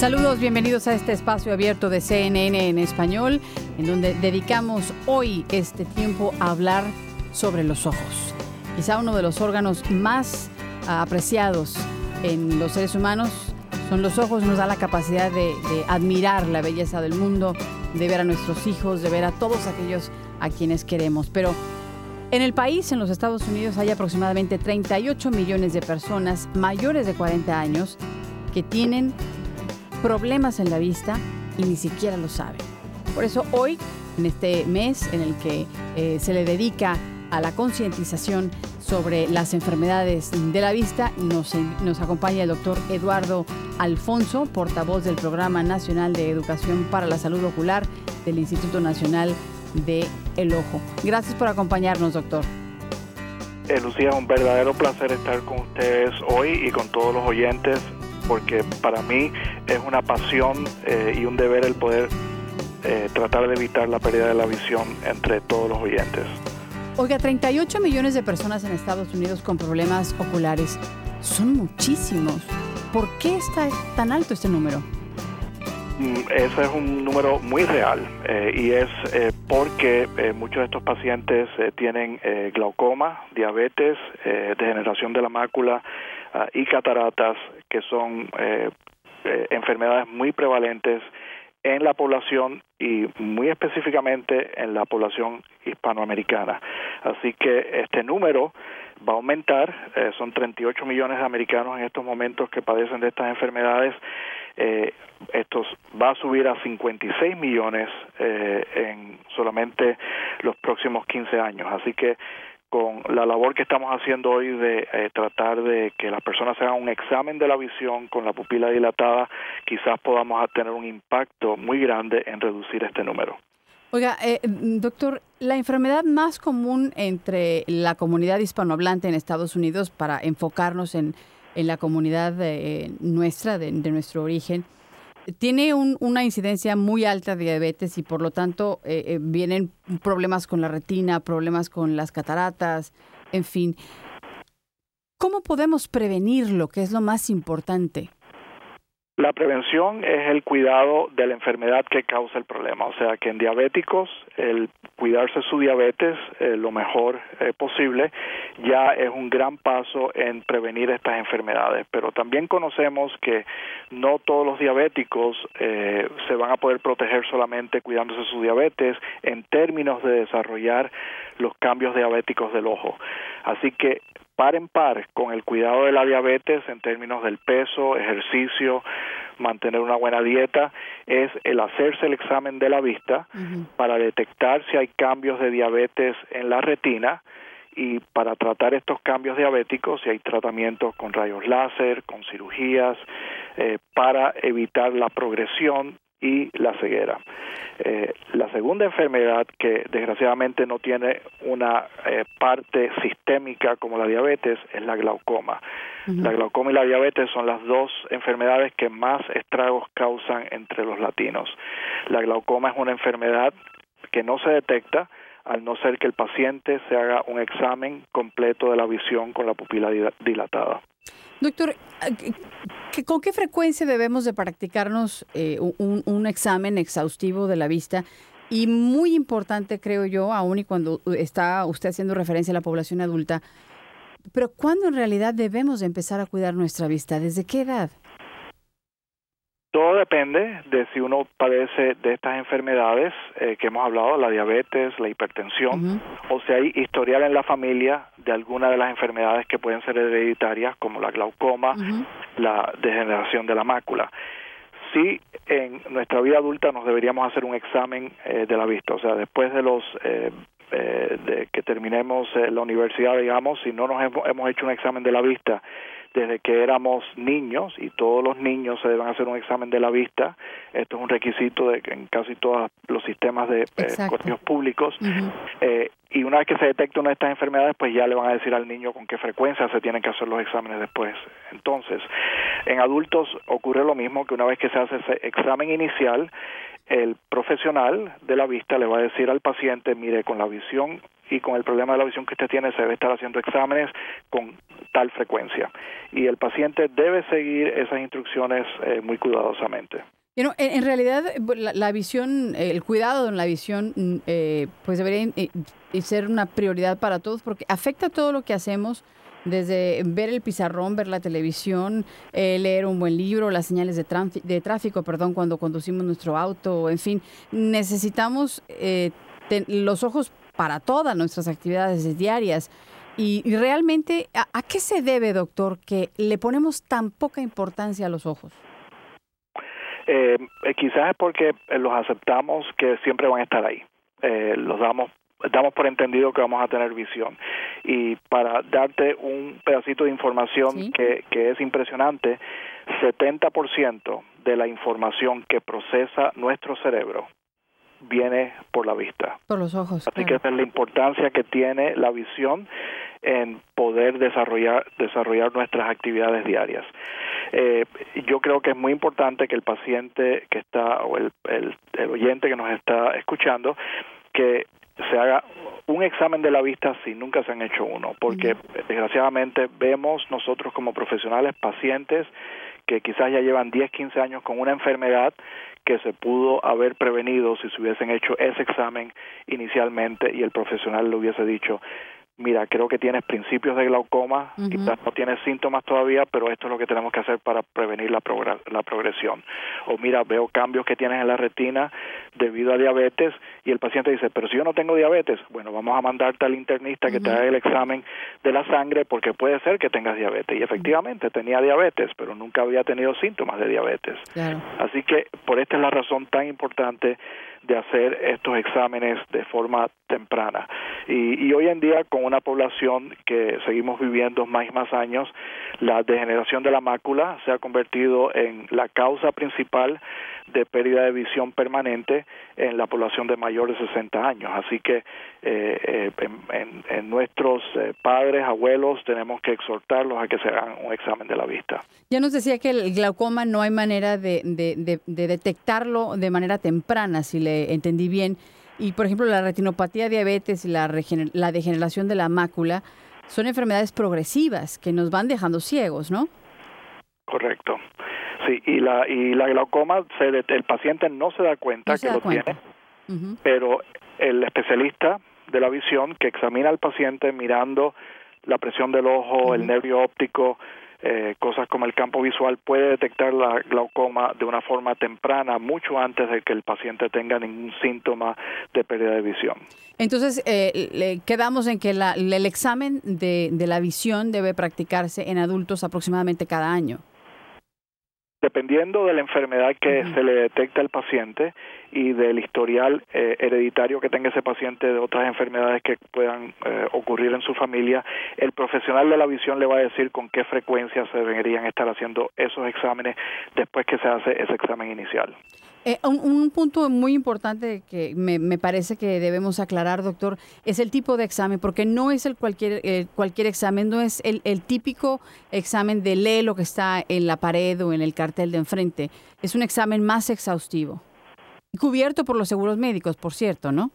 Saludos, bienvenidos a este espacio abierto de CNN en español, en donde dedicamos hoy este tiempo a hablar sobre los ojos. Quizá uno de los órganos más apreciados en los seres humanos son los ojos, nos da la capacidad de, de admirar la belleza del mundo, de ver a nuestros hijos, de ver a todos aquellos a quienes queremos. Pero en el país, en los Estados Unidos, hay aproximadamente 38 millones de personas mayores de 40 años que tienen problemas en la vista y ni siquiera lo saben. Por eso hoy, en este mes en el que eh, se le dedica a la concientización sobre las enfermedades de la vista, nos, acompaña el doctor Eduardo Alfonso, portavoz del Programa Nacional de Educación para la Salud Ocular del Instituto Nacional de El Ojo. Gracias por acompañarnos, doctor. Eh, Lucía, un verdadero placer estar con ustedes hoy y con todos los oyentes porque para mí es una pasión eh, y un deber el poder eh, tratar de evitar la pérdida de la visión entre todos los oyentes. Oiga, 38 millones de personas en Estados Unidos con problemas oculares son muchísimos. ¿Por qué está tan alto este número? Mm, ese es un número muy real eh, y es porque muchos de estos pacientes tienen glaucoma, diabetes, degeneración de la mácula, Ah, y cataratas, que son eh, enfermedades muy prevalentes en la población y muy específicamente en la población hispanoamericana. Así que este número va a aumentar, eh, son 38 millones de americanos en estos momentos que padecen de estas enfermedades, eh, estos va a subir a 56 millones eh, en solamente los próximos 15 años. Así que con la labor que estamos haciendo hoy de eh, tratar de que las personas hagan un examen de la visión con la pupila dilatada, quizás podamos tener un impacto muy grande en reducir este número. Oiga, eh, doctor, la enfermedad más común entre la comunidad hispanohablante en Estados Unidos, para enfocarnos en, en la comunidad eh, nuestra, de nuestro origen, tiene una incidencia muy alta de diabetes y por lo tanto eh, eh, vienen problemas con la retina, problemas con las cataratas, en fin. ¿Cómo podemos prevenirlo, que es lo más importante? La prevención es el cuidado de la enfermedad que causa el problema, o sea que en diabéticos el cuidarse su diabetes eh, lo mejor eh, posible ya es un gran paso en prevenir estas enfermedades, pero también conocemos que no todos los diabéticos eh, se van a poder proteger solamente cuidándose su diabetes en términos de desarrollar los cambios diabéticos del ojo. Así que par en par con el cuidado de la diabetes en términos del peso, ejercicio, mantener una buena dieta, es el hacerse el examen de la vista para detectar si hay cambios de diabetes en la retina y para tratar estos cambios diabéticos si hay tratamientos con rayos láser, con cirugías, eh, para evitar la progresión y la ceguera. Eh, la segunda enfermedad que desgraciadamente no tiene una eh, parte sistémica como la diabetes es la glaucoma. La glaucoma y la diabetes son las dos enfermedades que más estragos causan entre los latinos. La glaucoma es una enfermedad que no se detecta al no ser que el paciente se haga un examen completo de la visión con la pupila dilatada. Doctor, ¿con qué frecuencia debemos de practicarnos eh, un, examen exhaustivo de la vista? Y muy importante, creo yo, aún y cuando está usted haciendo referencia a la población adulta, pero ¿cuándo en realidad debemos de empezar a cuidar nuestra vista? ¿Desde qué edad? Todo depende de si uno padece de estas enfermedades eh, que hemos hablado, la diabetes, la hipertensión, o si hay historial en la familia de alguna de las enfermedades que pueden ser hereditarias, como la glaucoma, la degeneración de la mácula. Sí, en nuestra vida adulta nos deberíamos hacer un examen eh, de la vista, o sea, después de los eh, de que terminemos la universidad, digamos, si no nos hemos hecho un examen de la vista desde que éramos niños y todos los niños se deben hacer un examen de la vista. Esto es un requisito de en casi todos los sistemas de eh, públicos. eh, y una vez que se detecta una de estas enfermedades, pues ya le van a decir al niño con qué frecuencia se tienen que hacer los exámenes después. Entonces, en adultos ocurre lo mismo, que una vez que se hace ese examen inicial, el profesional de la vista le va a decir al paciente, mire, con la visión y con el problema de la visión que usted tiene se debe estar haciendo exámenes con tal frecuencia. Y el paciente debe seguir esas instrucciones eh, muy cuidadosamente. en, realidad, la, visión, el cuidado en la visión, mm, eh, pues debería ser una prioridad para todos porque afecta todo lo que hacemos desde ver el pizarrón, ver la televisión, eh, leer un buen libro, las señales de, de, tráfico, perdón, cuando conducimos nuestro auto, en fin, necesitamos eh, los ojos para todas nuestras actividades diarias. Y, realmente, ¿a, qué se debe, doctor, que le ponemos tan poca importancia a los ojos? Eh, quizás es porque los aceptamos que siempre van a estar ahí. los damos damos por entendido que vamos a tener visión. Y para darte un pedacito de información que, que es impresionante, 70% de la información que procesa nuestro cerebro viene por la vista. Por los ojos. Así que esa es la importancia que tiene la visión en poder desarrollar, desarrollar nuestras actividades diarias. Eh, yo creo que es muy importante que el paciente que está o el, el, el oyente que nos está escuchando que se haga un examen de la vista si nunca se han hecho uno, porque desgraciadamente vemos nosotros como profesionales pacientes que quizás ya llevan 10, 15 años con una enfermedad que se pudo haber prevenido si se hubiesen hecho ese examen inicialmente y el profesional le hubiese dicho, mira, creo que tienes principios de glaucoma, quizás no tienes síntomas todavía, pero esto es lo que tenemos que hacer para prevenir la, la progresión. O mira, veo cambios que tienes en la retina debido a diabetes y el paciente dice, pero si yo no tengo diabetes, bueno, vamos a mandarte al internista que te haga el examen de la sangre porque puede ser que tengas diabetes. Y efectivamente tenía diabetes, pero nunca había tenido síntomas de diabetes. Así que por esta es la razón tan importante de hacer estos exámenes de forma temprana. Y, y, hoy en día, con una población que seguimos viviendo más y más años, la degeneración de la mácula se ha convertido en la causa principal de pérdida de visión permanente en la población de mayores de 60 años. Así que eh, eh en, nuestros eh, padres, abuelos, tenemos que exhortarlos a que se hagan un examen de la vista. Ya nos decía que el glaucoma no hay manera de, de, de detectarlo de manera temprana, si le entendí bien. Y, por ejemplo, la retinopatía, diabetes y la, la degeneración de la mácula son enfermedades progresivas que nos van dejando ciegos, ¿no? Correcto. Sí, y la, y la glaucoma, se, el paciente no se da cuenta que lo tiene, pero el especialista de la visión que examina al paciente mirando la presión del ojo, el nervio óptico, eh, cosas como el campo visual puede detectar la glaucoma de una forma temprana, mucho antes de que el paciente tenga ningún síntoma de pérdida de visión. Entonces, eh, quedamos en que el examen de, de la visión debe practicarse en adultos aproximadamente cada año dependiendo de la enfermedad que se le detecta al paciente y del historial eh, hereditario que tenga ese paciente de otras enfermedades que puedan eh, ocurrir en su familia, el profesional de la visión le va a decir con qué frecuencia se deberían estar haciendo esos exámenes después que se hace ese examen inicial. Eh, un, punto muy importante que me, parece que debemos aclarar, doctor, es el tipo de examen, porque no es el cualquier, cualquier examen, no es el, el, típico examen de lee lo que está en la pared o en el cartel de enfrente. Es un examen más exhaustivo. Cubierto por los seguros médicos, por cierto, ¿no?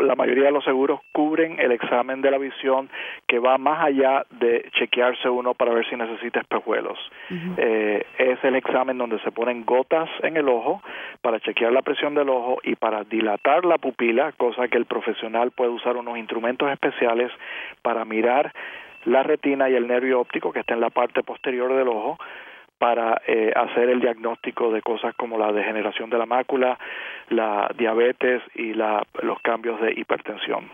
La mayoría de los seguros cubren el examen de la visión que va más allá de chequearse uno para ver si necesita espejuelos. Eh, es el examen donde se ponen gotas en el ojo para chequear la presión del ojo y para dilatar la pupila, cosa que el profesional puede usar unos instrumentos especiales para mirar la retina y el nervio óptico que está en la parte posterior del ojo para eh, hacer el diagnóstico de cosas como la degeneración de la mácula, la diabetes y la, los cambios de hipertensión.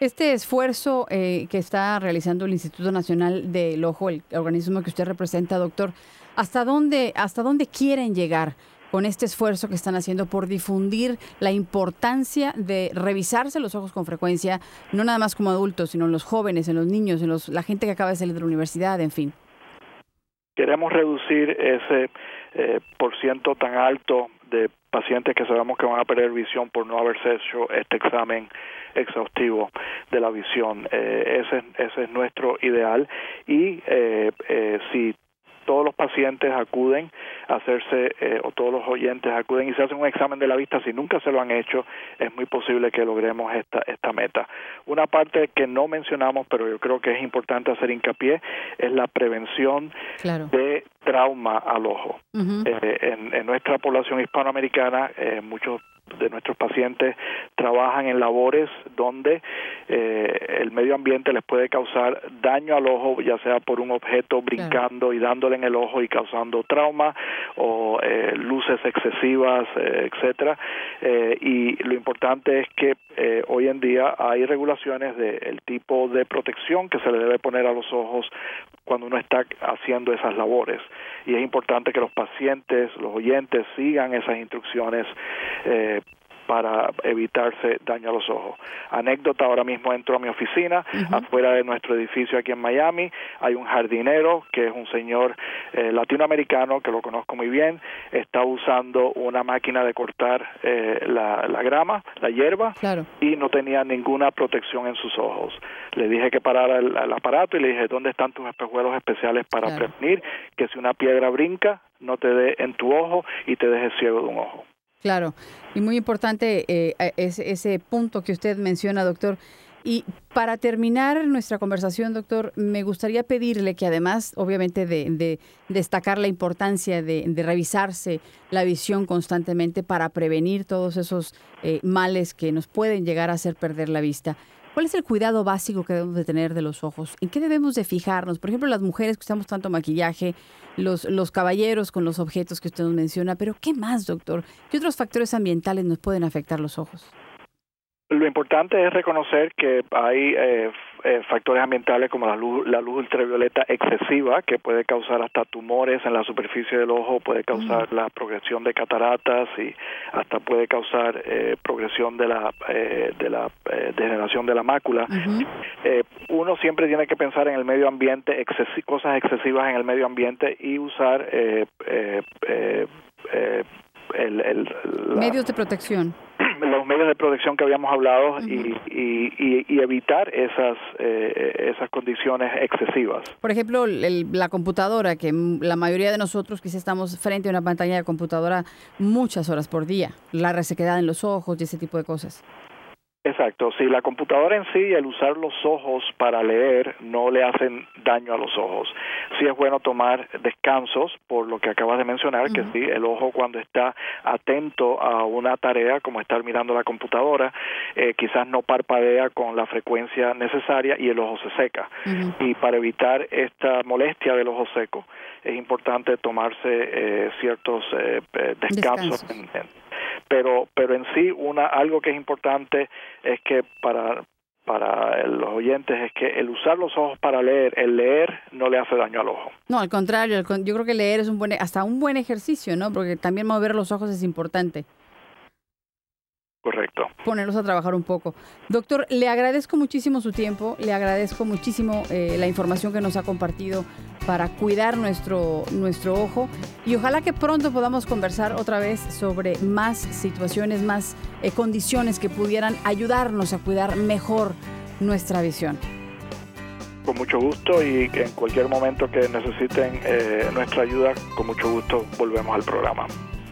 Este esfuerzo eh, que está realizando el Instituto Nacional del Ojo, el organismo que usted representa, doctor, ¿hasta dónde, hasta dónde quieren llegar con este esfuerzo que están haciendo por difundir la importancia de revisarse los ojos con frecuencia, no nada más como adultos, sino en los jóvenes, en los niños, en los, la gente que acaba de salir de la universidad, en fin? Queremos reducir ese eh, por ciento tan alto de pacientes que sabemos que van a perder visión por no haberse hecho este examen exhaustivo de la visión. Eh, ese, ese es nuestro ideal y eh, eh, si todos los pacientes acuden a hacerse, eh, o todos los oyentes acuden y se hacen un examen de la vista, si nunca se lo han hecho, es muy posible que logremos esta, esta meta. Una parte que no mencionamos, pero yo creo que es importante hacer hincapié, es la prevención de trauma al ojo. Eh, en, en, nuestra población hispanoamericana, eh, muchos de nuestros pacientes trabajan en labores donde eh, el medio ambiente les puede causar daño al ojo, ya sea por un objeto brincando y dándole en el ojo y causando trauma o eh, luces excesivas, eh, etcétera. y lo importante es que hoy en día hay regulaciones del tipo de protección que se le debe poner a los ojos cuando uno está haciendo esas labores. Y es importante que los pacientes, los oyentes, sigan esas instrucciones eh, para evitarse daño a los ojos. Anécdota, ahora mismo entro a mi oficina, afuera de nuestro edificio aquí en Miami, hay un jardinero que es un señor eh, latinoamericano que lo conozco muy bien, está usando una máquina de cortar eh, la, grama, la hierba, y no tenía ninguna protección en sus ojos. Le dije que parara el, aparato y le dije, ¿dónde están tus espejuelos especiales para prevenir que si una piedra brinca, no te dé en tu ojo y te deje ciego de un ojo? Claro, y muy importante eh, ese, ese punto que usted menciona, doctor. Y para terminar nuestra conversación, doctor, me gustaría pedirle que además, obviamente, de, destacar la importancia de, revisarse la visión constantemente para prevenir todos esos eh, males que nos pueden llegar a hacer perder la vista, ¿Cuál es el cuidado básico que debemos de tener de los ojos? ¿En qué debemos de fijarnos? Por ejemplo, las mujeres que usamos tanto maquillaje, los, los caballeros con los objetos que usted nos menciona, pero ¿qué más, doctor? ¿Qué otros factores ambientales nos pueden afectar los ojos? Lo importante es reconocer que hay eh, eh, factores ambientales como la luz, la luz ultravioleta excesiva que puede causar hasta tumores en la superficie del ojo, puede causar la progresión de cataratas y hasta puede causar eh, progresión de la de la degeneración de la mácula. uno siempre tiene que pensar en el medio ambiente, cosas excesivas en el medio ambiente y usar el, medios de protección los medios de protección que habíamos hablado y, y, evitar esas eh, esas condiciones excesivas. Por ejemplo, la computadora, que la mayoría de nosotros quizás estamos frente a una pantalla de computadora muchas horas por día, la resequedad en los ojos y ese tipo de cosas. Exacto, si la computadora en sí, el usar los ojos para leer no le hacen daño a los ojos. Sí es bueno tomar descansos, por lo que acabas de mencionar, que sí, el ojo cuando está atento a una tarea, como estar mirando la computadora, eh, quizás no parpadea con la frecuencia necesaria y el ojo se seca. Y para evitar esta molestia del ojo seco, es importante tomarse eh, ciertos eh, descansos, pero pero en sí una algo que es importante es que para para los oyentes es que el usar los ojos para leer, el leer no le hace daño al ojo. No, al contrario, yo creo que leer es un buen hasta un buen ejercicio, ¿no? Porque también mover los ojos es importante. Correcto. Ponerlos a trabajar un poco. Doctor, le agradezco muchísimo su tiempo, le agradezco muchísimo eh, la información que nos ha compartido para cuidar nuestro, nuestro ojo y ojalá que pronto podamos conversar otra vez sobre más situaciones, más eh, condiciones que pudieran ayudarnos a cuidar mejor nuestra visión. Con mucho gusto y en cualquier momento que necesiten eh, nuestra ayuda, con mucho gusto volvemos al programa.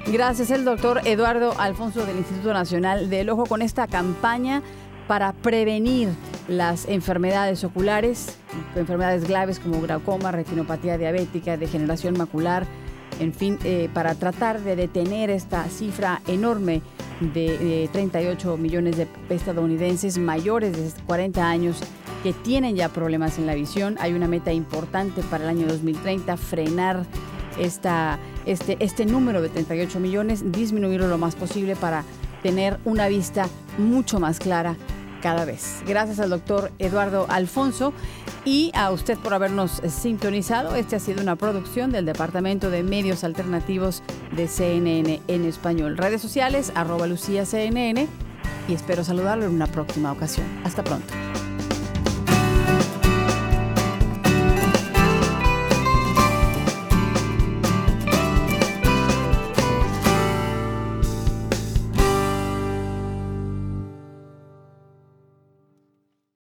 Gracias, el doctor Eduardo Alfonso del Instituto Nacional del Ojo con esta campaña para prevenir las enfermedades oculares, enfermedades graves como glaucoma, retinopatía diabética, degeneración macular, en fin, eh, para tratar de detener esta cifra enorme de, 38 millones de estadounidenses mayores de 40 años que tienen ya problemas en la visión. Hay una meta importante para el año 2030, frenar esta, este, este número de 38 millones, disminuirlo lo más posible para tener una vista mucho más clara cada vez. Gracias al doctor Eduardo Alfonso y a usted por habernos sintonizado. Este ha sido una producción del Departamento de Medios Alternativos de CNN en español. Redes sociales, arroba Lucía CNN y espero saludarlo en una próxima ocasión. Hasta pronto.